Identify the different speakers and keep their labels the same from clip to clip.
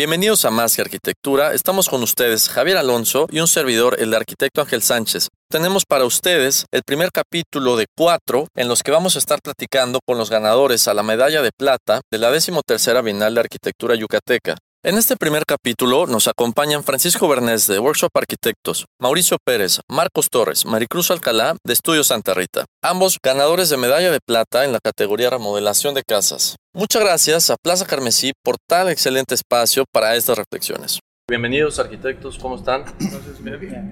Speaker 1: Bienvenidos a Más que Arquitectura. Estamos con ustedes, Javier Alonso y un servidor, el arquitecto Ángel Sánchez. Tenemos para ustedes el primer capítulo de cuatro en los que vamos a estar platicando con los ganadores a la medalla de plata de la decimotercera Bienal de Arquitectura Yucateca. En este primer capítulo nos acompañan Francisco Bernés de Workshop Arquitectos, Mauricio Pérez, Marcos Torres, Maricruz Alcalá de Estudio Santa Rita, ambos ganadores de medalla de plata en la categoría remodelación de casas. Muchas gracias a Plaza Carmesí por tal excelente espacio para estas reflexiones. Bienvenidos arquitectos, ¿cómo están?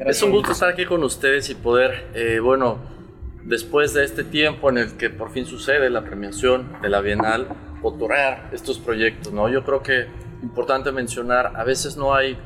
Speaker 1: es un gusto estar aquí con ustedes y poder, eh, bueno, después de este tiempo en el que por fin sucede la premiación de la Bienal, otorgar estos proyectos, ¿no? Yo creo que importante mencionar, a veces no hay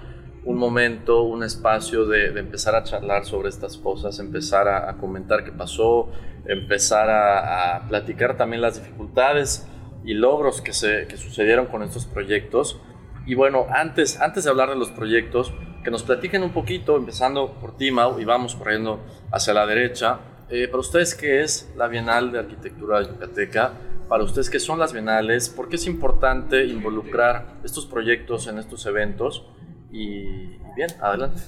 Speaker 1: un momento, un espacio de, empezar a charlar sobre estas cosas, empezar a, comentar qué pasó, empezar a, platicar también las dificultades y logros que, se, que sucedieron con estos proyectos. Y bueno, antes, antes de hablar de los proyectos, que nos platiquen un poquito, empezando por Timau y vamos corriendo hacia la derecha. Eh, para ustedes, ¿qué es la Bienal de Arquitectura de Yucateca? Para ustedes qué son las bienales, por qué es importante involucrar estos proyectos en estos eventos y bien, adelante.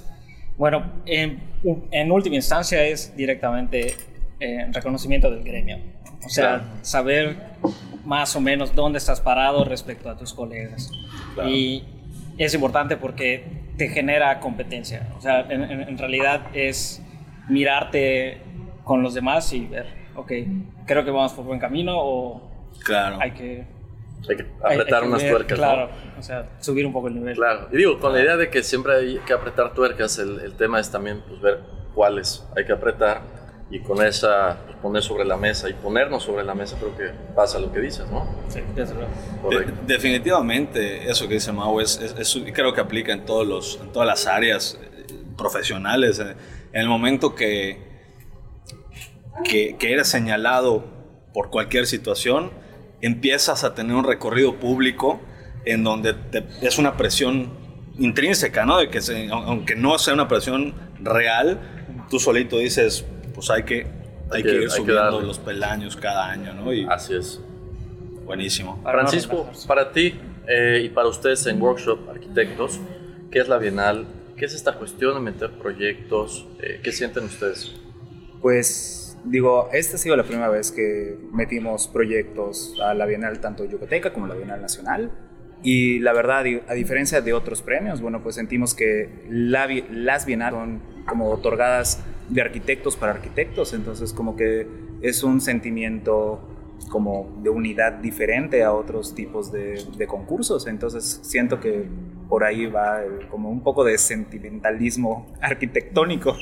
Speaker 2: Bueno, en, última instancia es directamente eh, reconocimiento del gremio, o sea, saber más o menos dónde estás parado respecto a tus colegas. Y es importante porque te genera competencia, o sea, en, en realidad es mirarte con los demás y ver, ok, creo que vamos por buen camino o
Speaker 1: Claro.
Speaker 2: Hay que
Speaker 1: hay que apretar unas tuercas.
Speaker 2: Claro, o sea, subir un poco el nivel.
Speaker 1: Claro, y digo, con la idea de que siempre hay que apretar tuercas, el, el tema es también pues, ver cuáles hay que apretar y con esa pues, poner sobre la mesa y ponernos sobre la mesa, creo que pasa lo que dices, ¿no?
Speaker 2: Sí,
Speaker 3: De, definitivamente, eso que dice Mau, es, es, creo que aplica en, todos los, en todas las áreas eh, profesionales. En el momento que, que, que eres señalado por cualquier situación, empiezas a tener un recorrido público en donde es una presión intrínseca, ¿no? De que aunque no sea una presión real, tú solito dices, pues hay que, hay, que, ir subiendo los peldaños cada año, ¿no?
Speaker 1: Y Así es.
Speaker 3: Buenísimo.
Speaker 1: Francisco, para ti eh, y para ustedes en Workshop Arquitectos, ¿qué es la Bienal? ¿Qué es esta cuestión de meter proyectos? Eh, ¿Qué sienten ustedes?
Speaker 4: Pues digo, esta ha sido la primera vez que metimos proyectos a la Bienal, tanto Yucateca como la Bienal Nacional. Y la verdad, a diferencia de otros premios, bueno, pues sentimos que las bienales son como otorgadas de arquitectos para arquitectos, entonces como que es un sentimiento como de unidad diferente a otros tipos de, concursos, entonces siento que por ahí va como un poco de sentimentalismo arquitectónico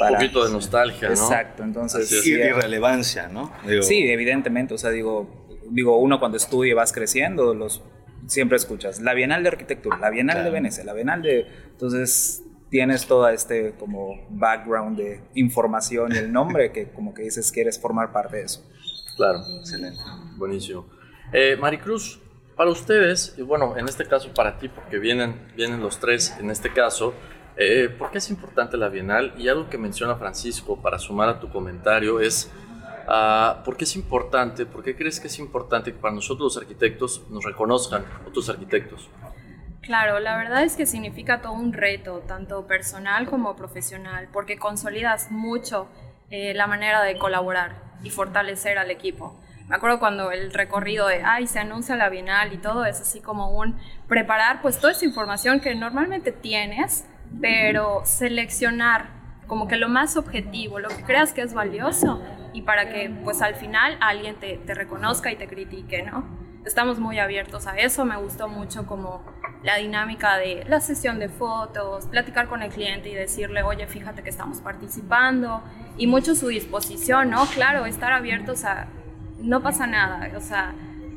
Speaker 1: un poquito de nostalgia, ¿no?
Speaker 4: Exacto, entonces...
Speaker 3: Y irrelevancia, ¿no?
Speaker 4: Sí, evidentemente, o sea, digo, digo, uno cuando estudia y vas creciendo, los, siempre escuchas la Bienal de Arquitectura, la Bienal de Venecia, la Bienal de... Entonces tienes todo este como background de información y el nombre que como que dices quieres formar parte de eso.
Speaker 1: Claro, excelente, buenísimo. Eh, Maricruz, para ustedes, y bueno, en este caso para ti, porque vienen, vienen los tres en este caso, eh, ¿Por qué es importante la Bienal? Y algo que menciona Francisco para sumar a tu comentario es, uh, ¿por qué es importante? ¿Por qué crees que es importante que para nosotros los arquitectos nos reconozcan otros arquitectos?
Speaker 5: Claro, la verdad es que significa todo un reto, tanto personal como profesional, porque consolidas mucho eh, la manera de colaborar y fortalecer al equipo. Me acuerdo cuando el recorrido de, ay, se anuncia la Bienal y todo es así como un preparar pues toda esa información que normalmente tienes pero seleccionar como que lo más objetivo, lo que creas que es valioso y para que pues al final alguien te, te reconozca y te critique, ¿no? Estamos muy abiertos a eso, me gustó mucho como la dinámica de la sesión de fotos, platicar con el cliente y decirle, oye, fíjate que estamos participando y mucho su disposición, ¿no? Claro, estar abiertos a, no pasa nada, o sea,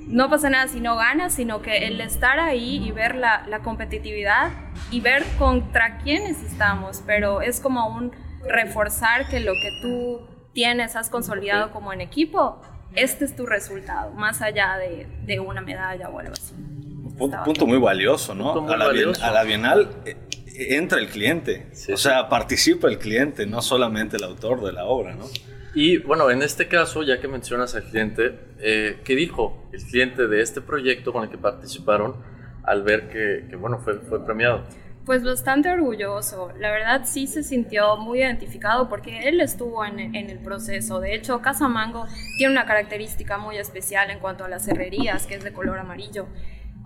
Speaker 5: no pasa nada si no ganas, sino que el estar ahí y ver la, la competitividad y ver contra quiénes estamos, pero es como un reforzar que lo que tú tienes, has consolidado como en equipo, este es tu resultado, más allá de, de una medalla o algo así.
Speaker 3: Punto, punto muy valioso, ¿no?
Speaker 1: Muy
Speaker 3: a, la bien-
Speaker 1: valioso.
Speaker 3: a la Bienal eh, entra el cliente,
Speaker 1: Sí,
Speaker 3: o
Speaker 1: sí.
Speaker 3: sea, participa el cliente, no solamente el autor de la obra, ¿no?
Speaker 1: Y bueno, en este caso, ya que mencionas al cliente, eh, ¿qué dijo el cliente de este proyecto con el que participaron al ver que, que, bueno, fue, fue premiado?
Speaker 5: Pues bastante orgulloso. La verdad sí se sintió muy identificado porque él estuvo en, en el proceso. De hecho, Casa Mango tiene una característica muy especial en cuanto a las herrerías, que es de color amarillo.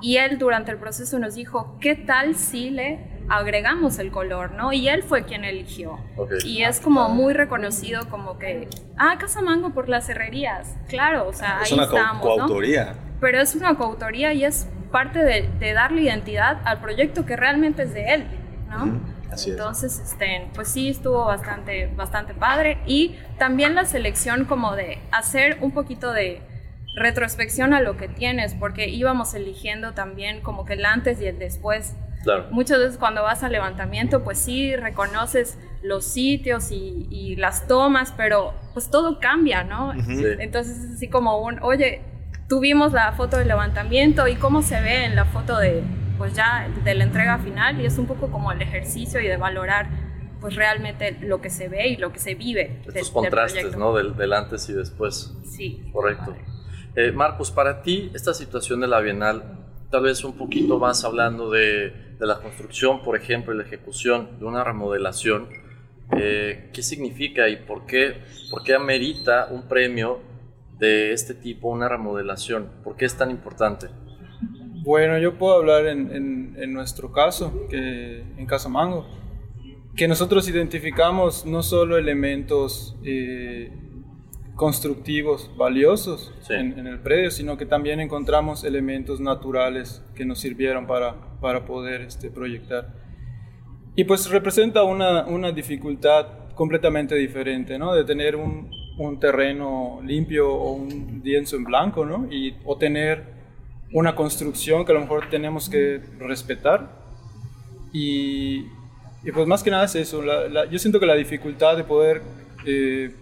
Speaker 5: Y él durante el proceso nos dijo, ¿qué tal si le agregamos el color? ¿no? Y él fue quien eligió. Y es como muy reconocido como que, ah, Casa Mango por las herrerías. Claro, o sea,
Speaker 3: es
Speaker 5: ahí
Speaker 3: una co-
Speaker 5: estamos. ¿no?
Speaker 3: coautoría.
Speaker 5: pero es una coautoría y es parte de, de darle identidad al proyecto que realmente es de él, ¿no?
Speaker 3: Así es.
Speaker 5: Entonces, este, pues sí estuvo bastante, bastante padre y también la selección como de hacer un poquito de retrospección a lo que tienes, porque íbamos eligiendo también como que el antes y el después.
Speaker 1: Claro.
Speaker 5: Muchas veces cuando vas al levantamiento, pues sí reconoces los sitios y, y las tomas, pero pues todo cambia, ¿no?
Speaker 1: Sí.
Speaker 5: Entonces es así como un, oye, tuvimos la foto del levantamiento y cómo se ve en la foto de, pues ya, de la entrega final y es un poco como el ejercicio y de valorar pues realmente lo que se ve y lo que se vive.
Speaker 1: Estos contrastes. ¿no? Del, del antes y después.
Speaker 5: Sí.
Speaker 1: Correcto. Eh, Marcos, para ti, esta situación de la Bienal, tal vez un poquito más hablando de, la construcción, por ejemplo, y la ejecución de una remodelación, eh, ¿qué significa y por qué, por qué amerita un premio de este tipo, una remodelación? ¿Por qué es tan importante?
Speaker 6: Bueno, yo puedo hablar en, nuestro caso, que en Casa Mango, que nosotros identificamos no solo elementos eh, constructivos valiosos
Speaker 1: Sí.
Speaker 6: en, en el predio, sino que también encontramos elementos naturales que nos sirvieron para, para poder este, proyectar. Y pues representa una, una dificultad completamente diferente, ¿no? De tener un, un terreno limpio o un lienzo en blanco, ¿no? Y, o tener una construcción que a lo mejor tenemos que respetar. Y, y pues más que nada es eso. la- la- yo siento que la dificultad de poder... eh,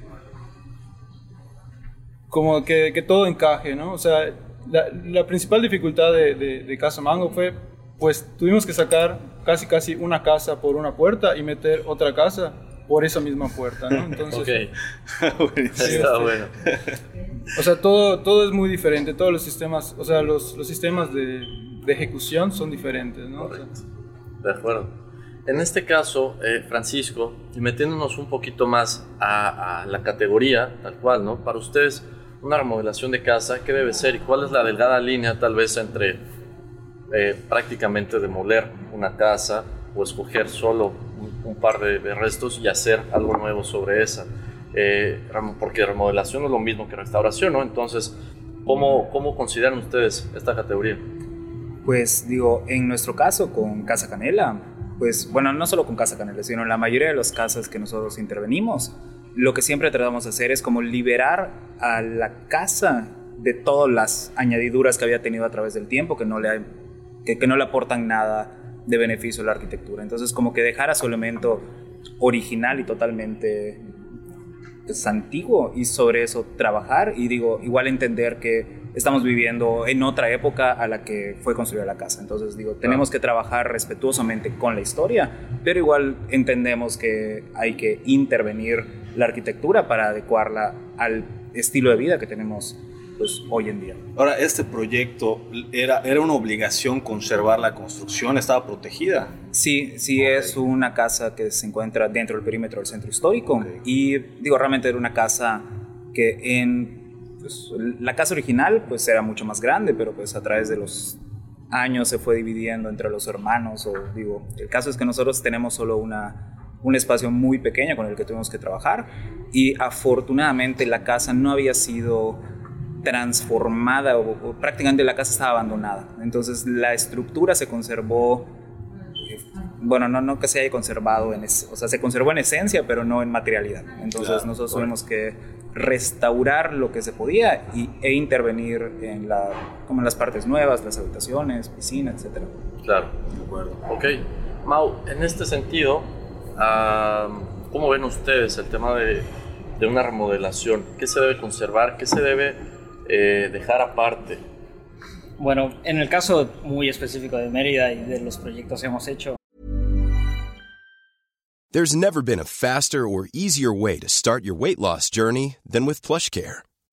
Speaker 6: como que, que todo encaje, ¿no? O sea, la, la principal dificultad de, de, de Casa Mango fue, pues tuvimos que sacar casi casi una casa por una puerta y meter otra casa por esa misma puerta, ¿no? Entonces,
Speaker 1: Ok,
Speaker 3: Buenísimo.
Speaker 1: está bueno.
Speaker 6: o sea, todo, todo es muy diferente, todos los sistemas, o sea, los, los sistemas de, de ejecución son diferentes, ¿no? O sea,
Speaker 1: Correcto. De acuerdo. En este caso, eh, Francisco, y metiéndonos un poquito más a, a la categoría, tal cual, ¿no? Para ustedes, una remodelación de casa, ¿qué debe ser y cuál es la delgada línea tal vez entre eh, prácticamente demoler una casa o escoger solo un, par de, restos y hacer algo nuevo sobre esa? Eh, porque remodelación no es lo mismo que restauración, ¿no? Entonces, ¿cómo, cómo consideran ustedes esta categoría?
Speaker 4: Pues digo, en nuestro caso con Casa Canela, pues bueno, no solo con Casa Canela, sino en la mayoría de las casas que nosotros intervenimos, lo que siempre tratamos de hacer es como liberar a la casa de todas las añadiduras que había tenido a través del tiempo, que no le, que, que no le aportan nada de beneficio a la arquitectura. Entonces como que dejar a su elemento original y totalmente pues, antiguo y sobre eso trabajar y digo, igual entender que estamos viviendo en otra época a la que fue construida la casa. Entonces digo, tenemos que trabajar respetuosamente con la historia, pero igual entendemos que hay que intervenir la arquitectura para adecuarla al estilo de vida que tenemos pues hoy en día.
Speaker 3: Ahora, este proyecto era, era una obligación conservar la construcción, estaba protegida.
Speaker 4: Sí, sí es una casa que se encuentra dentro del perímetro del centro histórico
Speaker 3: Ok.
Speaker 4: y digo, realmente era una casa que en pues, la casa original pues era mucho más grande, pero pues a través de los años se fue dividiendo entre los hermanos o digo, el caso es que nosotros tenemos solo una un espacio muy pequeño con el que tuvimos que trabajar y afortunadamente la casa no había sido transformada o, o prácticamente la casa estaba abandonada. Entonces la estructura se conservó eh, bueno, no, no que se haya conservado, en es- o sea, se conservó en esencia, pero no en materialidad. Entonces
Speaker 3: Claro,
Speaker 4: nosotros
Speaker 3: correcto.
Speaker 4: tuvimos que restaurar lo que se podía y, e intervenir en, la, como en las partes nuevas, las habitaciones, piscina, etc.
Speaker 1: Claro. De acuerdo. Ok. Mau, en este sentido, ¿cómo ven ustedes el tema de, de, una remodelación? ¿Qué se debe conservar? ¿Qué se debe eh, dejar aparte?
Speaker 2: Bueno, en el caso muy específico de Mérida y de los proyectos que hemos hecho.
Speaker 7: There's never been a faster or easier way to start your weight loss journey than with PlushCare.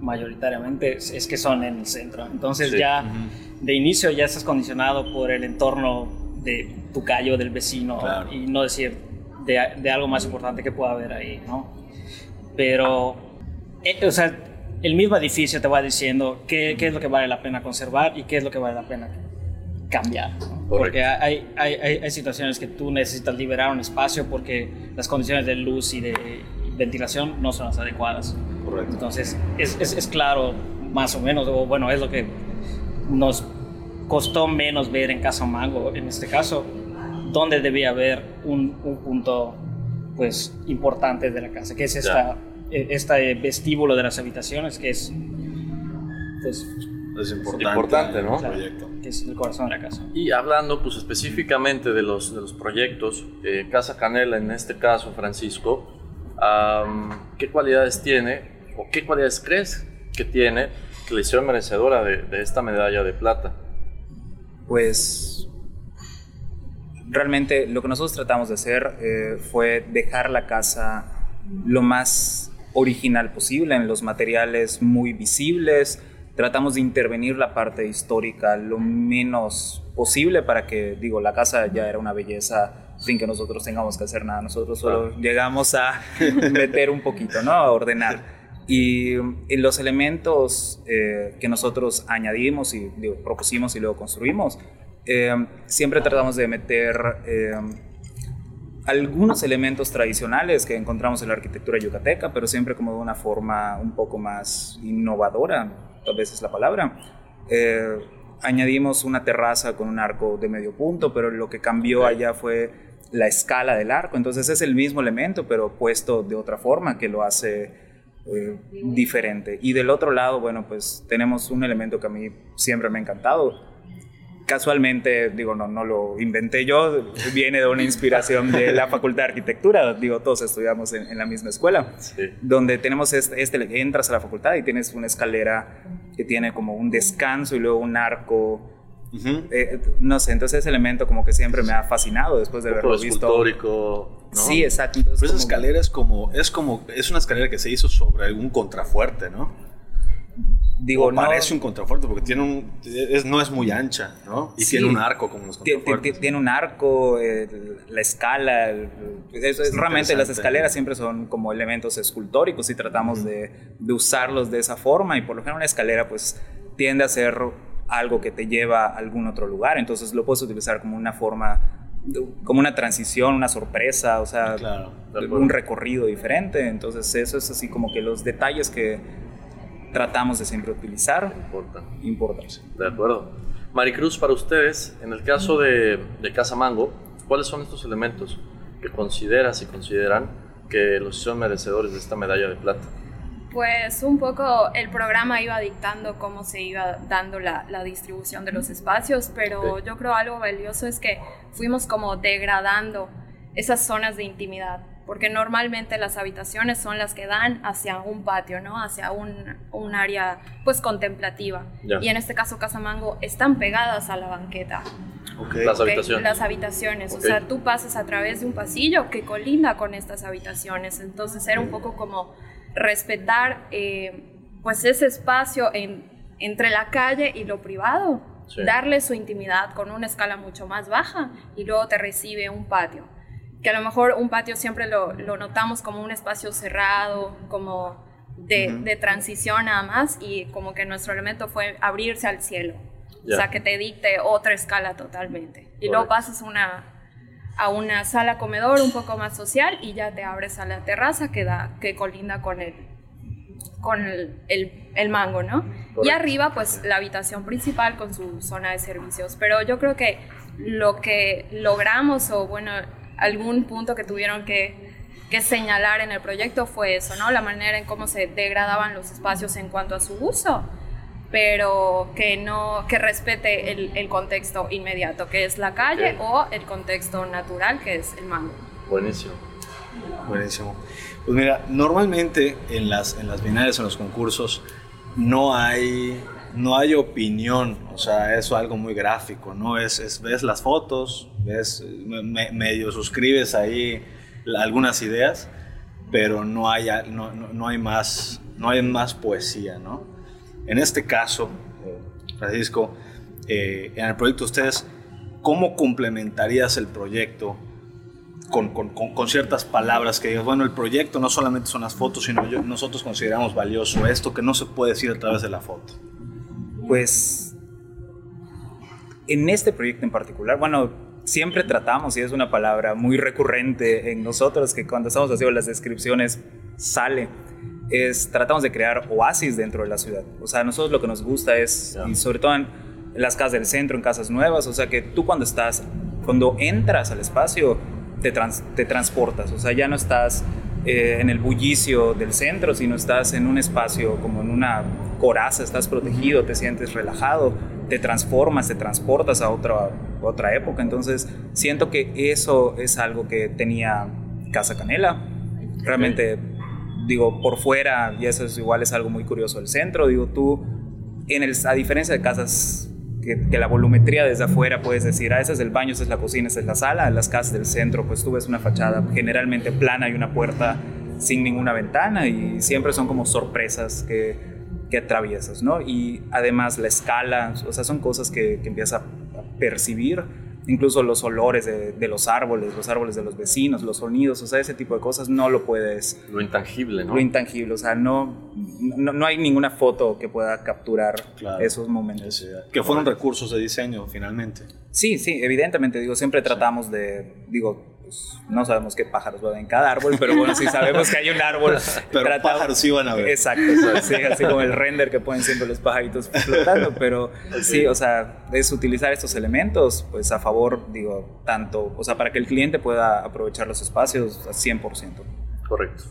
Speaker 2: Mayoritariamente es que son en el centro. Entonces sí. ya uh -huh. de inicio ya estás condicionado por el entorno de tu calle o del vecino claro. y no decir de, de, algo más importante que pueda haber ahí, ¿no? Pero, eh, o sea, el mismo edificio te va diciendo qué, qué, es lo que vale la pena conservar y qué es lo que vale la pena cambiar. ¿no? Porque hay, hay, hay, hay, situaciones que tú necesitas liberar un espacio porque las condiciones de luz y de ventilación no son las adecuadas.
Speaker 3: Correcto.
Speaker 2: Entonces, es, es, es claro, más o menos, o bueno, es lo que nos costó menos ver en Casa Mango, en este caso, donde debía haber un, un punto pues importante de la casa, que es esta este vestíbulo de las habitaciones que es pues,
Speaker 3: es importante,
Speaker 1: importante ¿no?
Speaker 2: Claro, que es el corazón de la casa.
Speaker 1: Y hablando pues específicamente de los, de los proyectos, eh, Casa Canela en este caso, Francisco, um, ¿qué cualidades tiene o qué cualidades crees que tiene que le hicieron merecedora de, de esta medalla de plata?
Speaker 4: Pues realmente lo que nosotros tratamos de hacer eh, fue dejar la casa lo más original posible, en los materiales muy visibles. Tratamos de intervenir la parte histórica lo menos posible para que, digo, la casa ya era una belleza sin que nosotros tengamos que hacer nada. Nosotros solo llegamos a meter un poquito, ¿no? A ordenar. Y, y los elementos eh, que nosotros añadimos y digo, propusimos y luego construimos, eh, siempre tratamos de meter eh, algunos elementos tradicionales que encontramos en la arquitectura yucateca, pero siempre como de una forma un poco más innovadora, tal vez es la palabra. Eh, añadimos una terraza con un arco de medio punto, pero lo que cambió allá fue la escala del arco, entonces es el mismo elemento, pero puesto de otra forma que lo hace eh, diferente. Y del otro lado, bueno, pues tenemos un elemento que a mí siempre me ha encantado, casualmente, digo, no, no lo inventé yo, viene de una inspiración de la Facultad de Arquitectura, digo, todos estudiamos en, en la misma escuela, sí. donde tenemos este, este, entras a la facultad y tienes una escalera que tiene como un descanso y luego un arco. Uh -huh. eh, no sé, entonces ese elemento como que siempre me ha fascinado después de haberlo visto.
Speaker 1: Histórico,
Speaker 4: ¿no? Sí, exacto. Entonces,
Speaker 3: Pero esa como... escalera es como, es como, es una escalera que se hizo sobre algún contrafuerte, ¿no?
Speaker 4: Digo,
Speaker 3: o parece no, un contrafuerte porque tiene un, es, no es muy ancha, ¿no? Y sí, tiene un arco como los contrafuertes.
Speaker 4: Tiene un arco, eh, la escala, el, es, es realmente las escaleras siempre son como elementos escultóricos y tratamos uh -huh. de, de, usarlos de esa forma y por lo general una escalera pues tiende a ser algo que te lleva a algún otro lugar, entonces lo puedes utilizar como una forma, como una transición, una sorpresa, o sea,
Speaker 3: claro,
Speaker 4: un recorrido diferente, entonces eso es así como que los detalles que tratamos de siempre utilizar.
Speaker 1: Importa.
Speaker 4: Importa.
Speaker 1: De acuerdo. Maricruz, para ustedes, en el caso de, de Casa Mango, ¿cuáles son estos elementos que consideras y consideran que los son merecedores de esta medalla de plata?
Speaker 5: Pues un poco el programa iba dictando cómo se iba dando la, la distribución de los espacios, pero okay. yo creo algo valioso es que fuimos como degradando esas zonas de intimidad porque normalmente las habitaciones son las que dan hacia un patio, ¿no? Hacia un, un área pues contemplativa. Y en este caso Casamango están pegadas a la banqueta.
Speaker 1: Las
Speaker 5: ¿ok?
Speaker 1: habitaciones.
Speaker 5: Las habitaciones. O sea, tú pasas a través de un pasillo que colinda con estas habitaciones. Entonces era un poco como respetar eh, pues ese espacio en- entre la calle y lo privado.
Speaker 1: Sí.
Speaker 5: Darle su intimidad con una escala mucho más baja y luego te recibe un patio. Que a lo mejor un patio siempre lo, lo notamos como un espacio cerrado, como de, de transición nada más y como que nuestro elemento fue abrirse al cielo.
Speaker 1: Ya.
Speaker 5: O sea, que te dicte otra escala totalmente. Y luego
Speaker 1: Correcto.
Speaker 5: pasas una, a una sala comedor un poco más social y ya te abres a la terraza que, da, que colinda con el, con el, el- el mango, ¿no? Y arriba, pues la habitación principal con su zona de servicios. Pero yo creo que lo que logramos, o bueno, algún punto que tuvieron que, que señalar en el proyecto fue eso, ¿no? La manera en cómo se degradaban los espacios en cuanto a su uso pero que no que respete el, el contexto inmediato que es la calle
Speaker 1: Ok.
Speaker 5: o el contexto natural que es el mango
Speaker 1: Buenísimo.
Speaker 3: Buenísimo. Pues mira, normalmente en las, en las bienales, en los concursos, no hay, no hay opinión, o sea, es algo muy gráfico, ¿no? Es, es- ves las fotos, ves, me- me- medio suscribes ahí algunas ideas, pero no hay, no, no- no hay, más, no hay más poesía, ¿no? En este caso, Francisco, eh, en el proyecto ustedes, ¿cómo complementarías el proyecto con- con- con ciertas palabras que digas, bueno, el proyecto no solamente son las fotos, sino yo- nosotros consideramos valioso esto que no se puede decir a través de la foto.
Speaker 4: Pues en este proyecto en particular, bueno, siempre tratamos, y es una palabra muy recurrente en nosotros, que cuando estamos haciendo las descripciones sale, es tratamos de crear oasis dentro de la ciudad. O sea, a nosotros lo que nos gusta es, y sobre todo en las casas del centro, en casas nuevas, o sea, que tú cuando estás, cuando entras al espacio, te, trans- te transportas, o sea, ya no estás eh, en el bullicio del centro, sino estás en un espacio como en una coraza, estás protegido, te sientes relajado, te transformas, te transportas a otra, otra época. Entonces, siento que eso es algo que tenía Casa Canela. Realmente, digo, por fuera, y eso es igual es algo muy curioso del centro, digo, tú, en el, a diferencia de casas que, la volumetría desde afuera puedes decir, ah, ese es el baño, esa es la cocina, esa es la sala, en las casas del centro, pues tú ves una fachada generalmente plana y una puerta sin ninguna ventana y siempre son como sorpresas que, que atraviesas, ¿no? Y además la escala, o sea, son cosas que, que empiezas a percibir, incluso los olores de, de los árboles, los árboles de los vecinos, los sonidos, o sea, ese tipo de cosas no lo puedes
Speaker 1: Lo intangible, ¿no?
Speaker 4: lo intangible, o sea, no, no, no hay ninguna foto que pueda capturar
Speaker 3: Claro.
Speaker 4: esos momentos.
Speaker 3: Que fueron recursos de diseño finalmente.
Speaker 4: Sí, sí, evidentemente, digo, siempre tratamos de, digo, pues, no sabemos qué pájaros van en cada árbol, pero bueno, sí sabemos que hay un árbol.
Speaker 3: Pero
Speaker 4: tratamos-
Speaker 3: pájaros sí van a ver.
Speaker 4: Exacto, sí, así como el render que ponen siempre los pajaritos flotando, pero sí, o sea, es utilizar estos elementos, pues a favor, digo, tanto, o sea, para que el cliente pueda aprovechar los espacios a 100%.
Speaker 1: Correcto.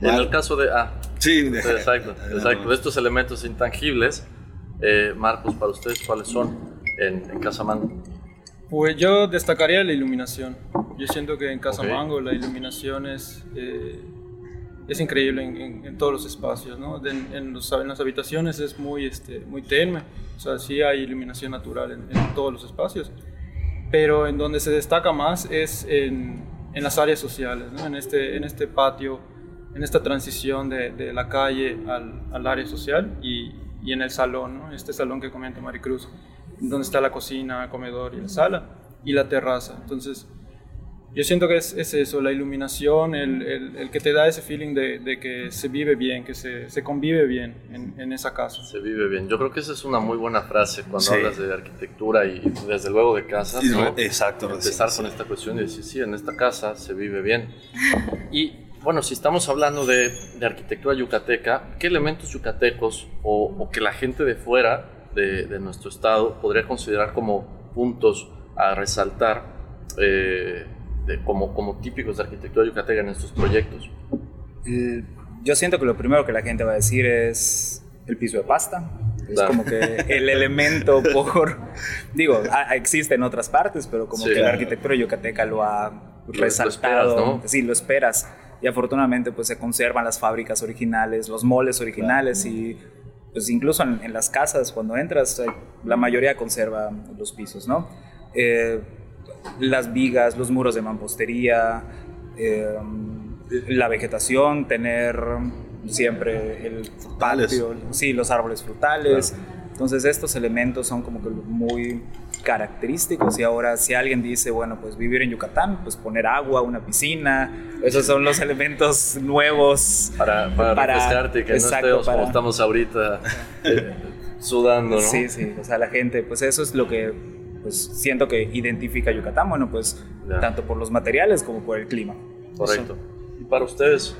Speaker 1: En
Speaker 3: Vale.
Speaker 1: el caso de... Ah,
Speaker 3: Sí,
Speaker 1: exacto, exacto. De estos elementos intangibles, eh, Marcos, para ustedes, ¿cuáles son en, en?
Speaker 6: Pues yo destacaría la iluminación. Yo siento que en Casa
Speaker 1: Ok.
Speaker 6: Mango la iluminación es, eh, es increíble en, en- en todos los espacios, ¿no? En, en los- en las habitaciones es muy, este, muy tenue, o sea, sí hay iluminación natural en, todos los espacios, pero en donde se destaca más es en, en las áreas sociales, ¿no? En este, en este patio, en esta transición de, de la calle al, al área social y, y en el salón, ¿no? Este salón que comenta Maricruz, donde está la cocina, el comedor y la sala y la terraza. Entonces, yo siento que es, es eso, la iluminación, el, el- el que te da ese feeling de, de que se vive bien, que se, se convive bien en, en esa casa.
Speaker 1: Se vive bien. Yo creo que esa es una muy buena frase cuando
Speaker 3: Sí.
Speaker 1: hablas de arquitectura y desde luego de casas,
Speaker 3: Y
Speaker 1: ¿no?
Speaker 3: exacto,
Speaker 1: Empezar con esta cuestión y decir, sí, en esta casa se vive bien. Y bueno, si estamos hablando de, de arquitectura yucateca, ¿qué elementos yucatecos o, o que la gente de fuera de, de nuestro estado podría considerar como puntos a resaltar eh, de- como, como típicos de arquitectura yucateca en estos proyectos?
Speaker 4: El- yo siento que lo primero que la gente va a decir es el piso de pasta. Es
Speaker 1: Claro.
Speaker 4: como que el elemento por... Digo, a- existe en otras partes, pero como
Speaker 1: Sí,
Speaker 4: que la
Speaker 1: claro.
Speaker 4: arquitectura yucateca lo ha resaltado.
Speaker 1: Lo esperas, ¿no?
Speaker 4: Sí, lo esperas. Y afortunadamente pues se conservan las fábricas originales, los moles originales y pues incluso en, en, las casas cuando entras la mayoría conserva los pisos, ¿no? Eh, las vigas, los muros de mampostería, eh, la vegetación, tener siempre el
Speaker 3: Frutales.
Speaker 4: patio, sí, los árboles frutales. Entonces estos elementos son como que muy característicos y ahora si alguien dice, bueno, pues vivir en Yucatán, pues poner agua, una piscina, esos son los elementos nuevos
Speaker 1: Para, para,
Speaker 4: Para-
Speaker 1: refrescarte, que
Speaker 4: exacto,
Speaker 1: no estemos
Speaker 4: para-
Speaker 1: como estamos ahorita eh, sudando, ¿no?
Speaker 4: Sí, sí, o sea, la gente, pues eso es lo que pues siento que identifica a Yucatán, bueno, pues
Speaker 1: Ya.
Speaker 4: tanto por los materiales como por el clima.
Speaker 1: Correcto. Y para ustedes,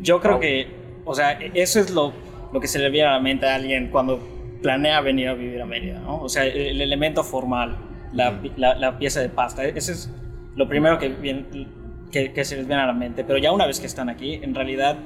Speaker 2: Yo creo
Speaker 1: Wow.
Speaker 2: que, o sea, eso es lo, lo que se le viene a la mente a alguien cuando planea venir a vivir a Mérida, ¿no? O sea, el, el elemento formal, la, pi- la, la pieza de pasta, ese es lo primero que, viene- que, que se les viene a la mente. Pero ya una vez que están aquí, en realidad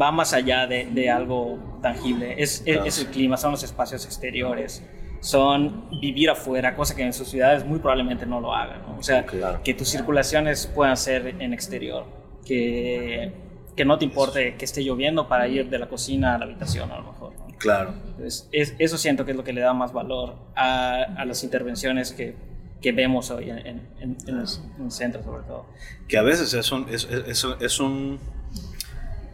Speaker 2: va más allá de, de algo tangible. Es, es- es el clima, son los espacios exteriores, son vivir afuera, cosa que en sus ciudades muy probablemente no lo hagan. ¿no? O sea,
Speaker 1: Claro.
Speaker 2: que tus circulaciones puedan ser en exterior, que, que no te importe que esté lloviendo para ir de la cocina a la habitación a lo mejor. ¿no?
Speaker 3: Claro.
Speaker 2: Entonces, es- eso siento que es lo que le da más valor a, a las intervenciones que, que vemos hoy en, en, en- en los, en el centro sobre todo.
Speaker 3: que a veces es un, es, es- es un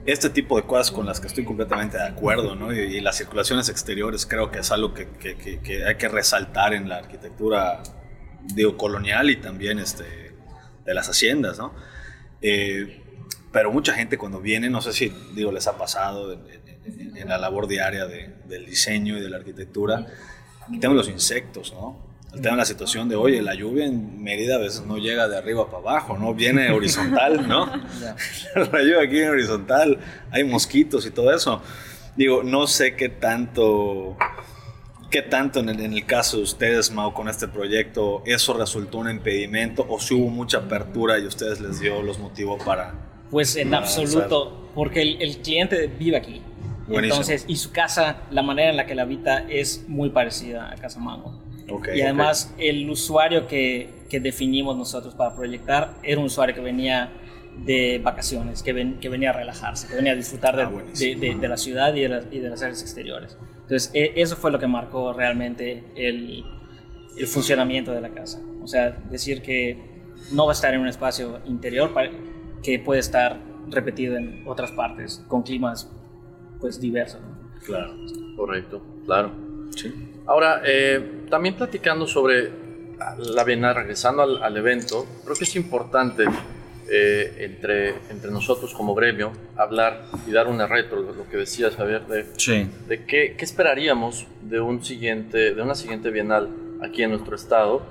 Speaker 3: este tipo de cosas con las que estoy completamente de acuerdo, ¿no? Y, y las circulaciones exteriores creo que es algo que, que- que- que hay que resaltar en la arquitectura, digo, colonial y también este, de las haciendas, ¿no? Eh, pero mucha gente cuando viene, no sé si, digo, les ha pasado en, en- en la labor diaria de- del diseño y de la arquitectura, el tema de los insectos, ¿no? El tema de la situación de, oye, la lluvia en Mérida a veces no llega de arriba para abajo, ¿no? Viene horizontal, ¿no? la lluvia aquí en horizontal, hay mosquitos y todo eso. Digo, no sé qué tanto, qué tanto en el, en el caso de ustedes, Mau, con este proyecto, eso resultó un impedimento o si hubo mucha apertura y ustedes les dio los motivos para...
Speaker 2: Pues en
Speaker 3: Ah,
Speaker 2: absoluto, porque el, el cliente vive aquí.
Speaker 3: Buenísimo.
Speaker 2: Entonces, y su casa, la manera en la que la habita es muy parecida a Casa Mango.
Speaker 3: Ok,
Speaker 2: y además, el usuario que, que definimos nosotros para proyectar era un usuario que venía de vacaciones, que, ven- que venía a relajarse, que venía a disfrutar de,
Speaker 3: Ah, buenísimo.
Speaker 2: de- de- de la ciudad y de, las- y de las áreas exteriores. Entonces, e- eso fue lo que marcó realmente el, el funcionamiento de la casa. O sea, decir que no va a estar en un espacio interior pa- que puede estar repetido en otras partes con climas pues diversos. ¿no?
Speaker 3: Claro.
Speaker 1: correcto, claro.
Speaker 3: Sí.
Speaker 1: Ahora, eh, también platicando sobre la Bienal, regresando al, al evento, creo que es importante eh, entre, entre nosotros como gremio hablar y dar una retro, de lo que decías Javier, de,
Speaker 3: Sí.
Speaker 1: de qué, qué esperaríamos de, un siguiente, de una siguiente Bienal aquí en nuestro estado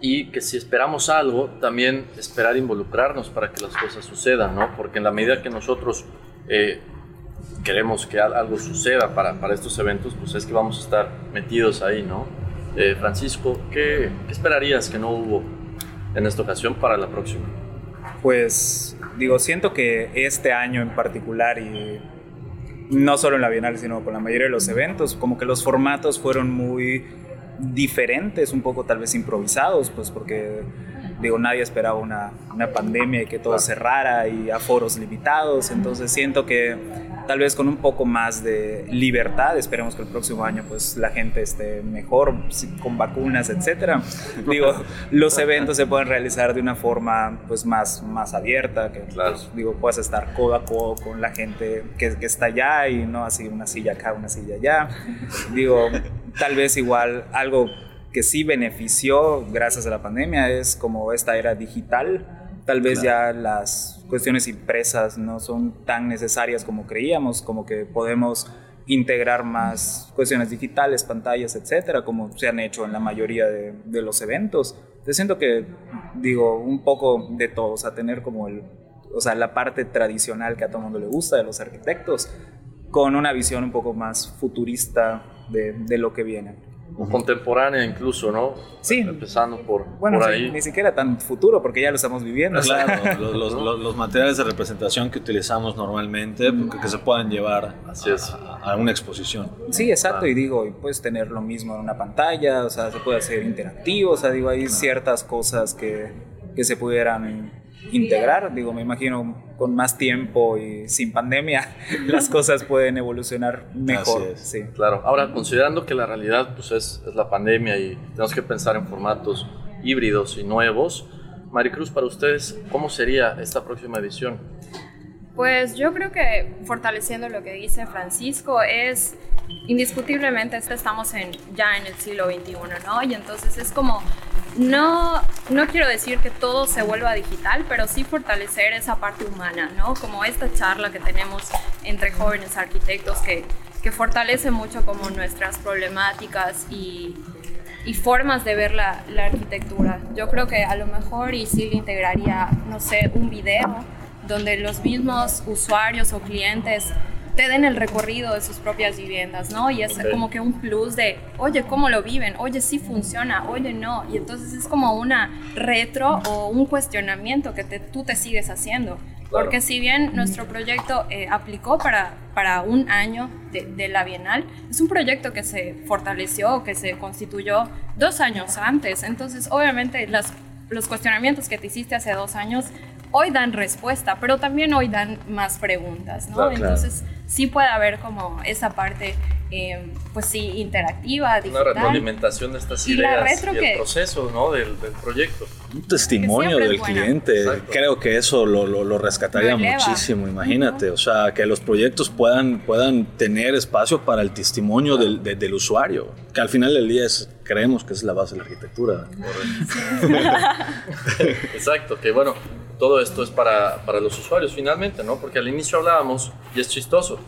Speaker 1: y que si esperamos algo, también esperar involucrarnos para que las cosas sucedan, ¿no? Porque en la medida que nosotros eh, queremos que al- algo suceda para, para estos eventos, pues es que vamos a estar metidos ahí, ¿no? Eh, Francisco, ¿qué, ¿qué esperarías que no hubo en esta ocasión para la próxima?
Speaker 4: Pues digo, siento que este año en particular y no solo en la Bienal, sino con la mayoría de los eventos, como que los formatos fueron muy diferentes, un poco tal vez improvisados, pues porque digo, nadie esperaba una, una pandemia y que todo cerrara y aforos limitados, entonces siento que tal vez con un poco más de libertad, esperemos que el próximo año pues la gente esté mejor, con vacunas, etcétera. Digo, los eventos se pueden realizar de una forma pues más, más abierta, que
Speaker 1: Claro.
Speaker 4: pues, digo, puedas estar codo a codo con la gente que, que está allá y no así una silla acá, una silla allá. Digo, tal vez igual algo que sí benefició gracias a la pandemia es como esta era digital. Tal vez ya las cuestiones impresas no son tan necesarias como creíamos, como que podemos integrar más cuestiones digitales, pantallas, etcétera, como se han hecho en la mayoría de, de los eventos. Yo siento que, digo, un poco de todo, o sea, tener como el, o sea, la parte tradicional que a todo mundo le gusta de los arquitectos, con una visión un poco más futurista de, de lo que viene.
Speaker 1: O contemporánea incluso, ¿no?
Speaker 4: Sí.
Speaker 1: Empezando por,
Speaker 4: Bueno,
Speaker 1: por
Speaker 4: sí,
Speaker 1: ahí.
Speaker 4: ni siquiera tan futuro, porque ya lo estamos viviendo. o sea,
Speaker 3: Claro, los, los- los- los materiales de representación que utilizamos normalmente, porque que se puedan llevar
Speaker 1: Así es.
Speaker 3: a, a una exposición.
Speaker 4: Sí, exacto, y digo, y puedes tener lo mismo en una pantalla, o sea, se puede hacer interactivo, o sea, digo, hay ciertas cosas que, que se pudieran integrar. Digo, me imagino con más tiempo y sin pandemia las cosas pueden evolucionar mejor. Sí.
Speaker 1: Claro, ahora considerando que la realidad pues, es, es la pandemia y tenemos que pensar en formatos híbridos y nuevos, Maricruz, para ustedes, ¿cómo sería esta próxima edición?
Speaker 5: Pues yo creo que fortaleciendo lo que dice Francisco es indiscutiblemente estamos en, ya en el siglo XXI, ¿no? Y entonces es como, no, no quiero decir que todo se vuelva digital, pero sí fortalecer esa parte humana, ¿no? Como esta charla que tenemos entre jóvenes arquitectos que, que fortalece mucho como nuestras problemáticas y, y formas de ver la, la, arquitectura. Yo creo que a lo mejor y sí le integraría, no sé, un video donde los mismos usuarios o clientes te den el recorrido de sus propias viviendas, ¿no? Y es como que un plus de, oye, ¿cómo lo viven? Oye, sí funciona, oye, no. Y entonces es como una retro o un cuestionamiento que tú te sigues haciendo. Porque si bien nuestro proyecto eh, aplicó para, para un año de, de, la Bienal, es un proyecto que se fortaleció, que se constituyó dos años antes. Entonces, obviamente, las, los cuestionamientos que te hiciste hace dos años hoy dan respuesta, pero también hoy dan más preguntas, ¿no? Entonces sí puede haber como esa parte, eh, pues sí, interactiva, digital.
Speaker 1: Una retroalimentación de estas ideas y, el proceso, ¿no? Del, del, proyecto.
Speaker 3: Un testimonio del cliente, creo que eso lo, lo, lo rescataría muchísimo, imagínate, o sea, que los proyectos puedan, puedan tener espacio para el testimonio del, de, del usuario, que al final del día es, creemos que es la base de la arquitectura.
Speaker 1: Exacto, que bueno, todo esto es para, para, los usuarios finalmente, ¿no? Porque al inicio hablábamos, y es chistoso,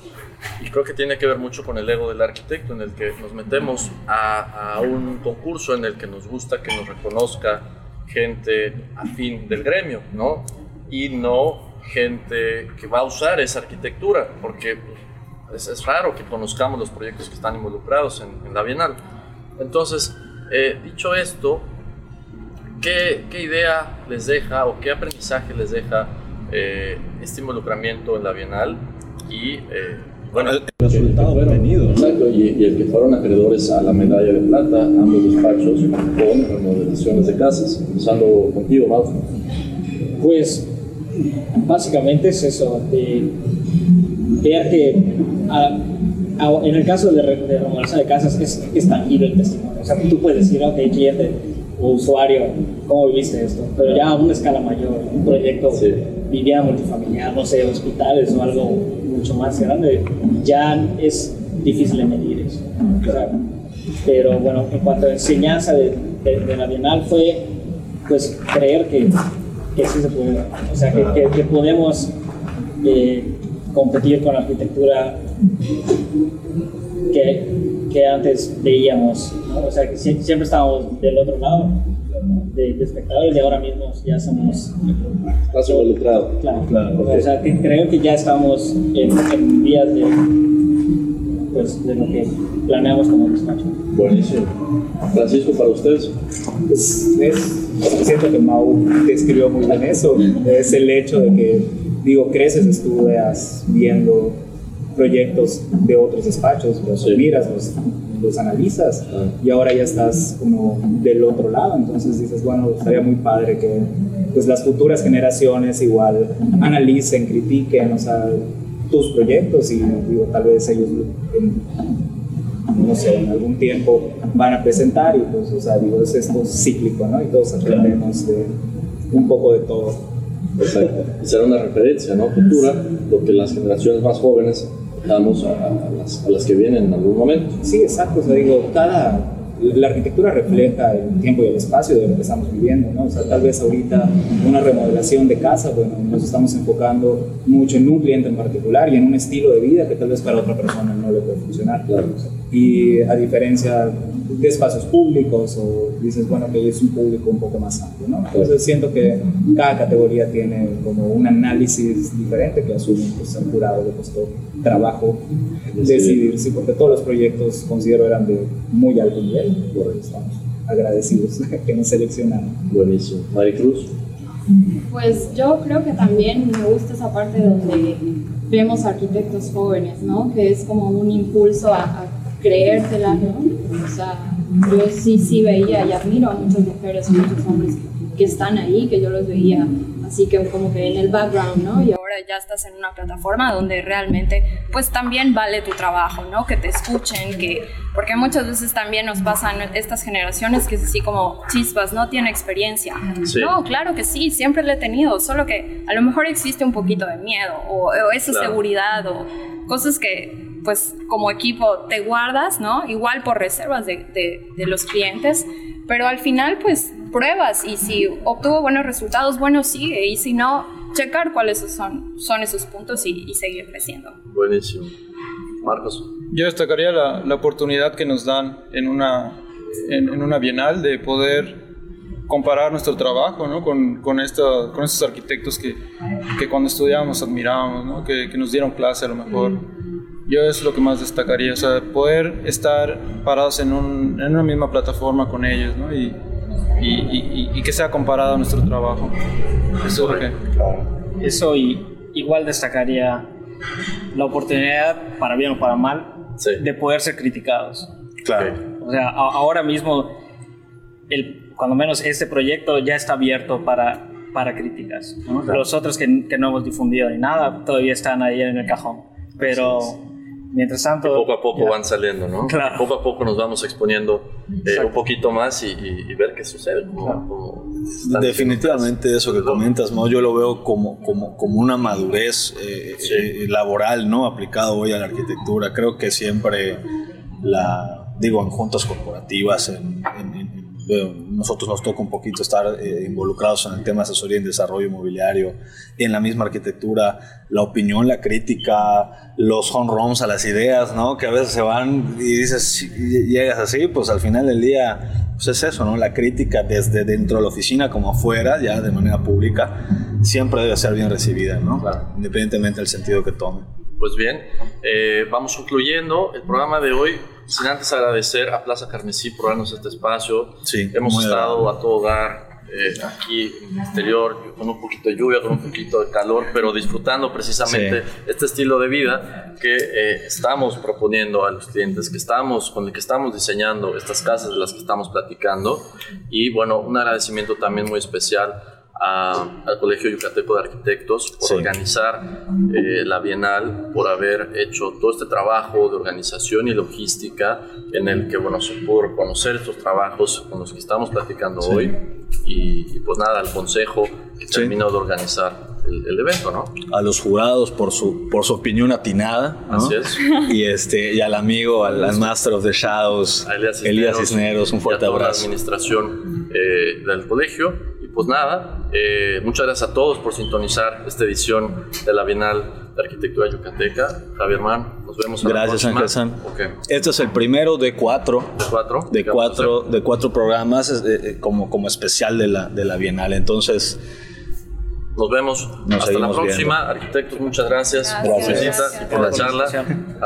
Speaker 1: y creo que tiene que ver mucho con el ego del arquitecto, en el que nos metemos a, un concurso en el que nos gusta que nos reconozca gente afín del gremio, ¿no? Y no gente que va a usar esa arquitectura, porque es, es raro que conozcamos los proyectos que están involucrados en, en la Bienal. Entonces, eh, dicho esto, ¿Qué, ¿Qué, idea les deja o qué aprendizaje les deja eh, este involucramiento en la Bienal? Y eh,
Speaker 3: bueno, el resultado obtenido.
Speaker 1: Exacto, y, y, el que fueron acreedores a la medalla de plata, ambos despachos, con remodelaciones de casas. Empezando contigo, Mau.
Speaker 2: Pues básicamente es eso, de ver que a, a, en el caso de, de remodelación de casas es, es tangible el testimonio. O sea, tú puedes decir, ok, cliente o usuario, ¿cómo viviste esto? Pero ya a una escala mayor, un proyecto sí. vivienda multifamiliar, no sé, hospitales o algo mucho más grande, ya es difícil de medir eso. O sea, pero bueno, en cuanto a enseñanza de, de, de, la Bienal fue pues creer que, que sí se puede, o sea, que, que, que podemos eh, competir con la arquitectura que, que antes veíamos, ¿no? o sea, que siempre estábamos del otro lado de, de, espectadores y ahora mismo ya somos...
Speaker 1: Estás involucrado.
Speaker 2: Claro, claro. Okay. O sea, que creo que ya estamos en, en vías de, pues, de lo que planeamos como despacho.
Speaker 1: Buenísimo. Francisco, para ustedes.
Speaker 4: Pues es, siento que Mau describió muy bien eso, es el hecho de que, digo, creces, estudias viendo proyectos de otros despachos, los sí. miras, los, los analizas ah. y ahora ya estás como del otro lado, entonces dices, bueno, estaría muy padre que pues las futuras generaciones igual analicen, critiquen, o sea, tus proyectos y digo, tal vez ellos en, no sé, en algún tiempo van a presentar y pues, o sea, digo, es esto cíclico, ¿no? Y todos aprendemos de un poco de todo.
Speaker 1: Exacto. Y será una referencia, ¿no? Futura, lo que las generaciones más jóvenes damos a, a, las, a, las, que vienen en algún momento.
Speaker 4: Sí, exacto. O sea, digo, cada, la arquitectura refleja el tiempo y el espacio de lo que estamos viviendo, ¿no? O sea, tal vez ahorita una remodelación de casa, bueno, nos estamos enfocando mucho en un cliente en particular y en un estilo de vida que tal vez para otra persona no le puede funcionar.
Speaker 1: Claro.
Speaker 4: Y a diferencia de espacios públicos o dices, bueno, que es un público un poco más amplio, ¿no? Entonces siento que cada categoría tiene como un análisis diferente que asume pues, el jurado le costó trabajo decidir, sí, porque todos los proyectos considero eran de muy alto nivel, por eso estamos agradecidos que nos seleccionaron.
Speaker 1: Buenísimo. Maricruz.
Speaker 5: Pues yo creo que también me gusta esa parte donde vemos arquitectos jóvenes, ¿no? Que es como un impulso a, a creértela, ¿no? O sea, yo sí, sí veía y admiro a muchas mujeres y muchos hombres que están ahí, que yo los veía así que como que en el background, ¿no? Y ahora ya estás en una plataforma donde realmente pues también vale tu trabajo, ¿no? Que te escuchen, que porque muchas veces también nos pasan estas generaciones que es así como chispas, no tiene experiencia. No, claro que sí, siempre lo he tenido, solo que a lo mejor existe un poquito de miedo o, esa seguridad o cosas que pues como equipo te guardas, ¿no? Igual por reservas de, de, de los clientes, pero al final pues pruebas y si obtuvo buenos resultados, bueno, sigue y si no, checar cuáles son, son esos puntos y, seguir creciendo.
Speaker 1: Buenísimo. Marcos.
Speaker 6: Yo destacaría la, la oportunidad que nos dan en una, en, una bienal de poder comparar nuestro trabajo ¿no? con, con, esto, con estos arquitectos que, que cuando estudiábamos admirábamos, ¿no? que, que, nos dieron clase a lo mejor. Yo es lo que más destacaría, o sea, poder estar parados en, un, en una misma plataforma con ellos ¿no? y, y, y, que sea comparado a nuestro trabajo. Eso,
Speaker 2: Eso y igual destacaría la oportunidad, para bien o para mal, de poder ser criticados.
Speaker 3: Claro.
Speaker 2: O sea, ahora mismo, el, cuando menos este proyecto ya está abierto para, para críticas. Los otros que, que, no hemos difundido ni nada todavía están ahí en el cajón. Pero mientras tanto...
Speaker 1: poco a poco van saliendo, ¿no? Claro. Poco a poco nos vamos exponiendo eh, un poquito más y, y, ver qué sucede.
Speaker 3: Definitivamente eso que comentas, ¿no? yo lo veo como, como, como una madurez eh, eh, laboral ¿no? aplicado hoy a la arquitectura. Creo que siempre la, digo, en juntas corporativas, en, nosotros nos toca un poquito estar eh, involucrados en el tema de asesoría en desarrollo inmobiliario, en la misma arquitectura, la opinión, la crítica, los home runs a las ideas, ¿no? Que a veces se van y dices, y llegas así, pues al final del día, pues es eso, ¿no? La crítica desde dentro de la oficina como afuera, ya de manera pública, siempre debe ser bien recibida, ¿no? Independientemente del sentido que tome.
Speaker 1: Pues bien, eh, vamos concluyendo el programa de hoy sin antes agradecer a Plaza Carmesí por darnos este espacio.
Speaker 3: Sí,
Speaker 1: Hemos estado a todo dar eh, aquí en el exterior, con un poquito de lluvia, con un poquito de calor, pero disfrutando precisamente este estilo de vida que eh, estamos proponiendo a los clientes, que estamos, con el que estamos diseñando estas casas de las que estamos platicando. Y bueno, un agradecimiento también muy especial al Colegio Yucateco de Arquitectos por organizar eh, la Bienal, por haber hecho todo este trabajo de organización y logística en el que, bueno, pudo conocer estos trabajos con los que estamos platicando hoy y, pues nada, al Consejo que terminó de organizar el, evento, ¿no?
Speaker 3: A los jurados por su, por su opinión atinada, Así es. Y, este, y al amigo, al, Master of the Shadows, Elías Cisneros, un fuerte abrazo.
Speaker 1: la administración eh, del colegio pues nada, eh, muchas gracias a todos por sintonizar esta edición de la Bienal de Arquitectura Yucateca. Javier Man, nos vemos en
Speaker 3: Gracias,
Speaker 1: la
Speaker 3: Ángel San. Este es el primero de cuatro.
Speaker 1: ¿De cuatro?
Speaker 3: De cuatro, de cuatro programas eh, eh, como, como especial de la, de la Bienal. Entonces...
Speaker 1: Nos vemos. Hasta la próxima. Arquitectos, muchas gracias.
Speaker 3: Gracias.
Speaker 1: gracias. por la charla.